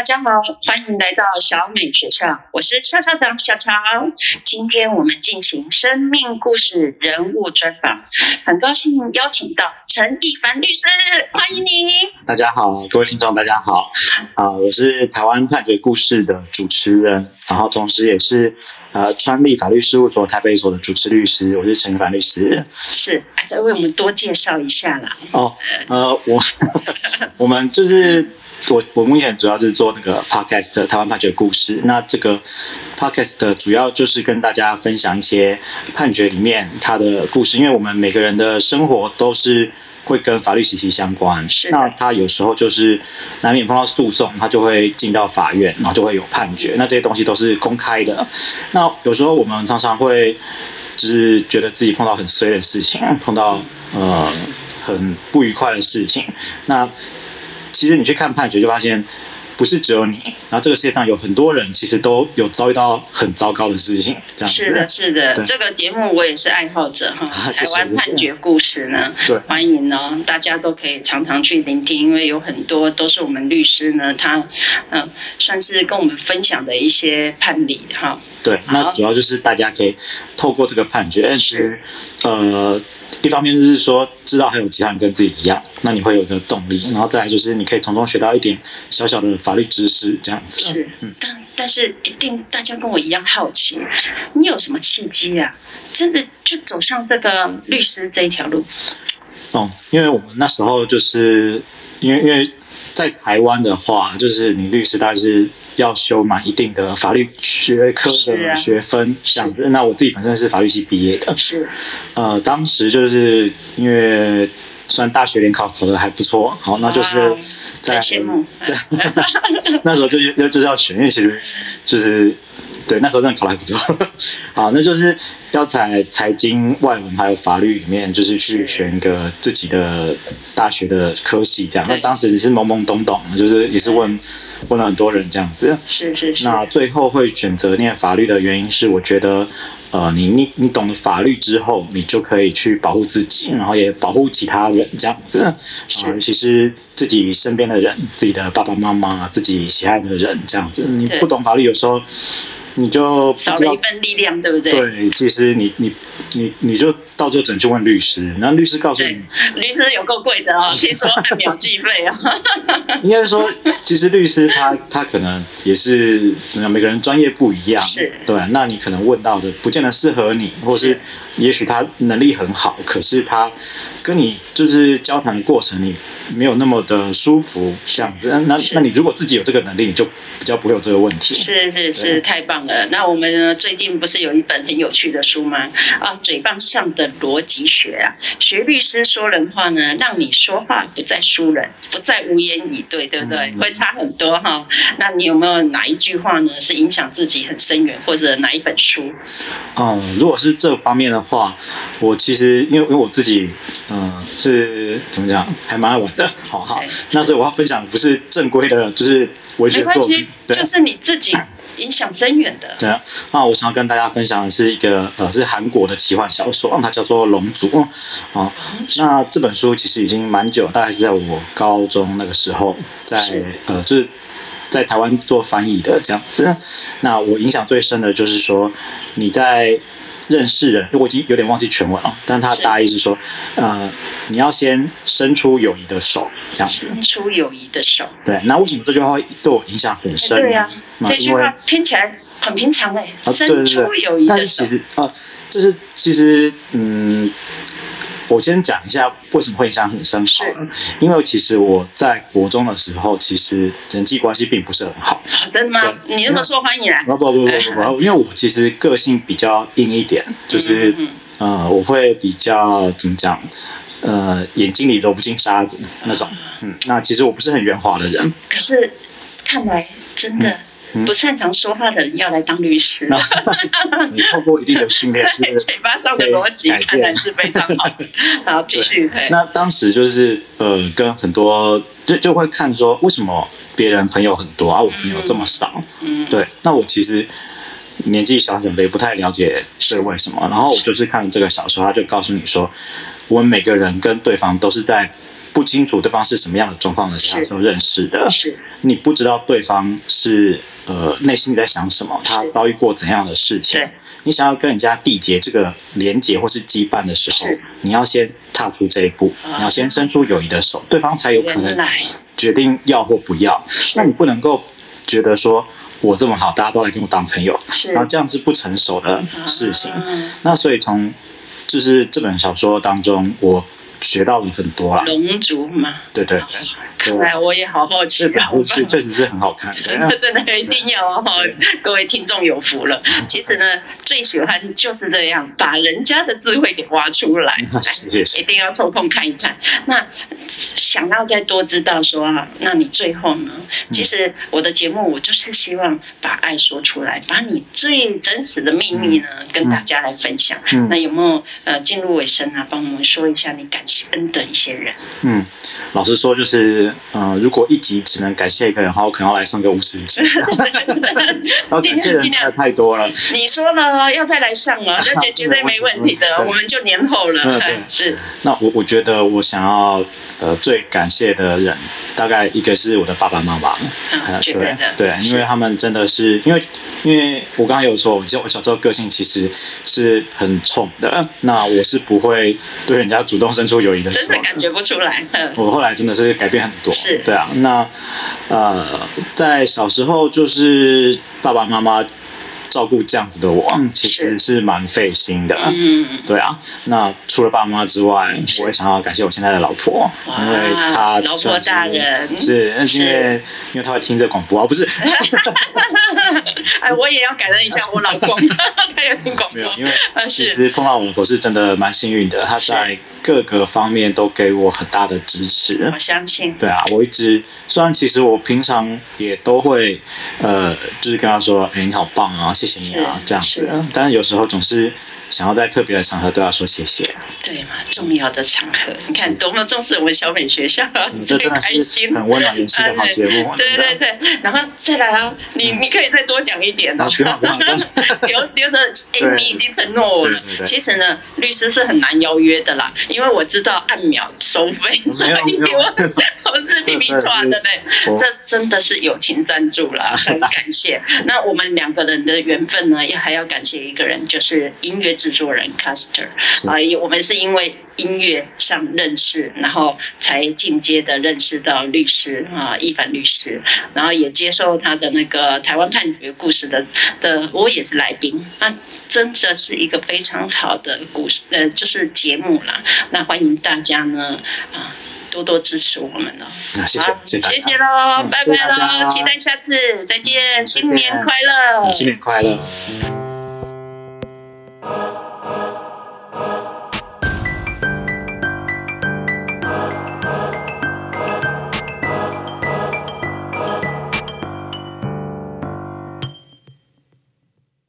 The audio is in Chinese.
大家好，欢迎来到小美学校，我是校校长小乔。今天我们进行生命故事人物专访，很高兴邀请到陈一凡律师，欢迎你。大家好，各位听众，大家好。啊、我是台湾判决故事的主持人，然后同时也是呃川立法律事务所台北所的主持律师，我是陈一凡律师。是，再为我们多介绍一下啦。哦，呃，我 我们就是我我目前主要是做那个 podcast 台湾判决故事。那这个 podcast 主要就是跟大家分享一些判决里面它的故事，因为我们每个人的生活都是。会跟法律息息相关，是那他有时候就是难免碰到诉讼，他就会进到法院，然后就会有判决。那这些东西都是公开的。那有时候我们常常会就是觉得自己碰到很衰的事情，碰到呃很不愉快的事情。那其实你去看判决，就发现不是只有你，然后这个世界上有很多人其实都有遭遇到很糟糕的事情，这样。是的，是的，对这个节目我也是爱好者哈。台湾判决故事呢，对欢迎哦，大家都可以常常去聆听，因为有很多都是我们律师呢，他嗯、算是跟我们分享的一些判例哈。对，那主要就是大家可以透过这个判决，是呃，一方面就是说知道还有其他人跟自己一样，那你会有一个动力，然后再来就是你可以从中学到一点小小的法律知识，这样子。是，但但是一定大家跟我一样好奇，你有什么契机啊？真的就走上这个律师这一条路？哦，因为我们那时候就是因为因为在台湾的话，就是你律师大概是要修满一定的法律学科的学分这样子。那我自己本身是法律系毕业的，是。呃，当时就是因为算大学联考考得还不错，好，那就是在真羡慕。在 那时候就就就是要选，因为其实就是对那时候真的考的还不错，好，那就是要在财经、外文还有法律里面，就是去选一个自己的大学的科系这样。那当时也是懵懵懂懂，就是也是问问了很多人这样子。是是是，那最后会选择念法律的原因是，我觉得，呃，你你你懂了法律之后，你就可以去保护自己，然后也保护其他人，这样子。啊，其是自己身边的人，自己的爸爸妈妈，自己喜爱的人，这样子。你不懂法律，有时候你就少了一份力量，对不对？对，其实你你你你就到这诊去问律师，然后律师告诉你，，律师有够贵的哦，听说按秒计费啊。应该说，其实律师他他可能也是每个人专业不一样，是对。那你可能问到的不见得适合你，或是是也许他能力很好，可是他跟你就是交谈的过程，你没有那么的舒服，这样子。那是那你如果自己有这个能力，你就比较不会有这个问题。是是是，太棒了！那我们呢最近不是有一本很有趣的书吗？啊，嘴巴上的逻辑学啊，学律师说人话呢，让你说话不再输人，不再无言以对，对不对？嗯会差很多哈。那你有没有哪一句话呢是影响自己很深远，或者哪一本书？嗯，如果是这方面的话，我其实因为因为我自己，嗯、是怎么讲，还蛮爱玩的。好好，那所以我要分享不是正规的，就是文没关系学作品，，就是你自己影响深远的。对啊。那我想要跟大家分享的是一个呃，是韩国的奇幻小说，它叫做《龙族》哦。那这本书其实已经蛮久，大概是在我高中那个时候，在呃，就是在台湾做翻译的这样子。那我影响最深的就是说，你在认识人，我已经有点忘记全文了，但他大意是说，呃，你要先伸出友谊的手，这样子。伸出友谊的手，对，那为什么这句话会对我影响很哎深？对呀、那因为这句话听起来很平常哎、伸对出友谊的手是其，实啊，就是其实嗯，我先讲一下为什么会印象很深好了，因为其实我在国中的时候，其实人际关系并不是很好。啊真的吗？你那么受欢迎啊？不不不不不不，因为我其实个性比较硬一点，就是嗯呃，我会比较怎么讲？呃，眼睛里揉不进沙子那种，嗯，那其实我不是很圆滑的人，可是看来真的嗯不擅长说话的人要来当律师，那 你透过一定的训练 是嘴巴上的逻辑看来是非常好的。好，继续。嘿那当时就是呃，跟很多就就会看说，为什么别人朋友很多啊，我朋友这么少？嗯，对，那我其实年纪小小的，也不太了解是为什么。然后我就是看了这个小说，他就告诉你说，我们每个人跟对方都是在不清楚对方是什么样的状况的时候认识的，是。你不知道对方是呃内心在想什么，他遭遇过怎样的事情。你想要跟人家缔结这个连结或是羁绊的时候，你要先踏出这一步，啊。你要先伸出友谊的手，对方才有可能决定要或不要。那你不能够觉得说我这么好，大家都来跟我当朋友，然后这样是不成熟的事情。啊那所以从就是这本小说当中，我学到了很多啊。龙族嘛，对对对，看来我也好好奇这本啊。故事确实是很好看真的。真的一定要哦，各位听众有福了。其实呢，最喜欢就是这样，把人家的智慧给挖出来，谢谢谢一定要抽空看一看。那想要再多知道说啊，那你最后呢？其实我的节目我就是希望把爱说出来，把你最真实的秘密呢跟大家来分享。嗯那有没有呃进入尾声啊？帮我们说一下你感恩的一些人。嗯，老实说，就是呃，如果一集只能感谢一个人的话，我可能要来上个五十集。然后尽量尽量。太多了。你说了要再来上了，那绝绝对没问题的，我们就年后了嗯。是那我我觉得我想要呃最感谢的人，大概一个是我的爸爸妈妈，对对因为他们真的是因为因为我刚刚有说，我记得我小时候个性其实是很冲的，那我是不会对人家主动伸出友谊的手真的感觉不出来。嗯。我后来真的是改变很多，是。对啊。那呃，在小时候就是爸爸妈妈照顾这样子的我，其实是。蛮费心的。嗯，对啊，那除了爸妈之外，我也想要感谢我现在的老婆，因为她老婆大人。是是因为因为她会听这广播啊，不是 哎，我也要感恩一下我老公，他也听广播没有，因为 是其实碰到我我是真的蛮幸运的，他在各个方面都给我很大的支持我。相信。对啊，我一直虽然其实我平常也都会，呃，就是跟他说，哎、你好棒啊，谢谢你啊，这样子是。但是有时候总是想要在特别的场合都要说谢谢，对嘛，重要的场合，你看多么重视我们小美学校，嗯这最真的是 开心，很温暖人心的好节目。对对对，然后再来啊，你你可以再多讲一点哦。留留着，哎，对。你已经承诺我了。其实呢，律师是很难邀约的啦，因为我知道按秒收费，所以我我是皮皮抓的嘞。这真的是友情赞助啦，很感谢。那我们两个人的缘分呢，也还要感谢一个人，就是音乐制作人 Caster 啊，我们是因为。音乐上认识，然后才进阶的认识到律师啊，一凡律师，然后也接受他的那个台湾判决故事的的，我也是来宾，那真的是一个非常好的故事，呃，就是节目啦。那欢迎大家呢啊。多多支持我们哦！那谢谢好，谢谢喽，嗯拜拜喽，期待下次再见，新年快乐！新年快乐。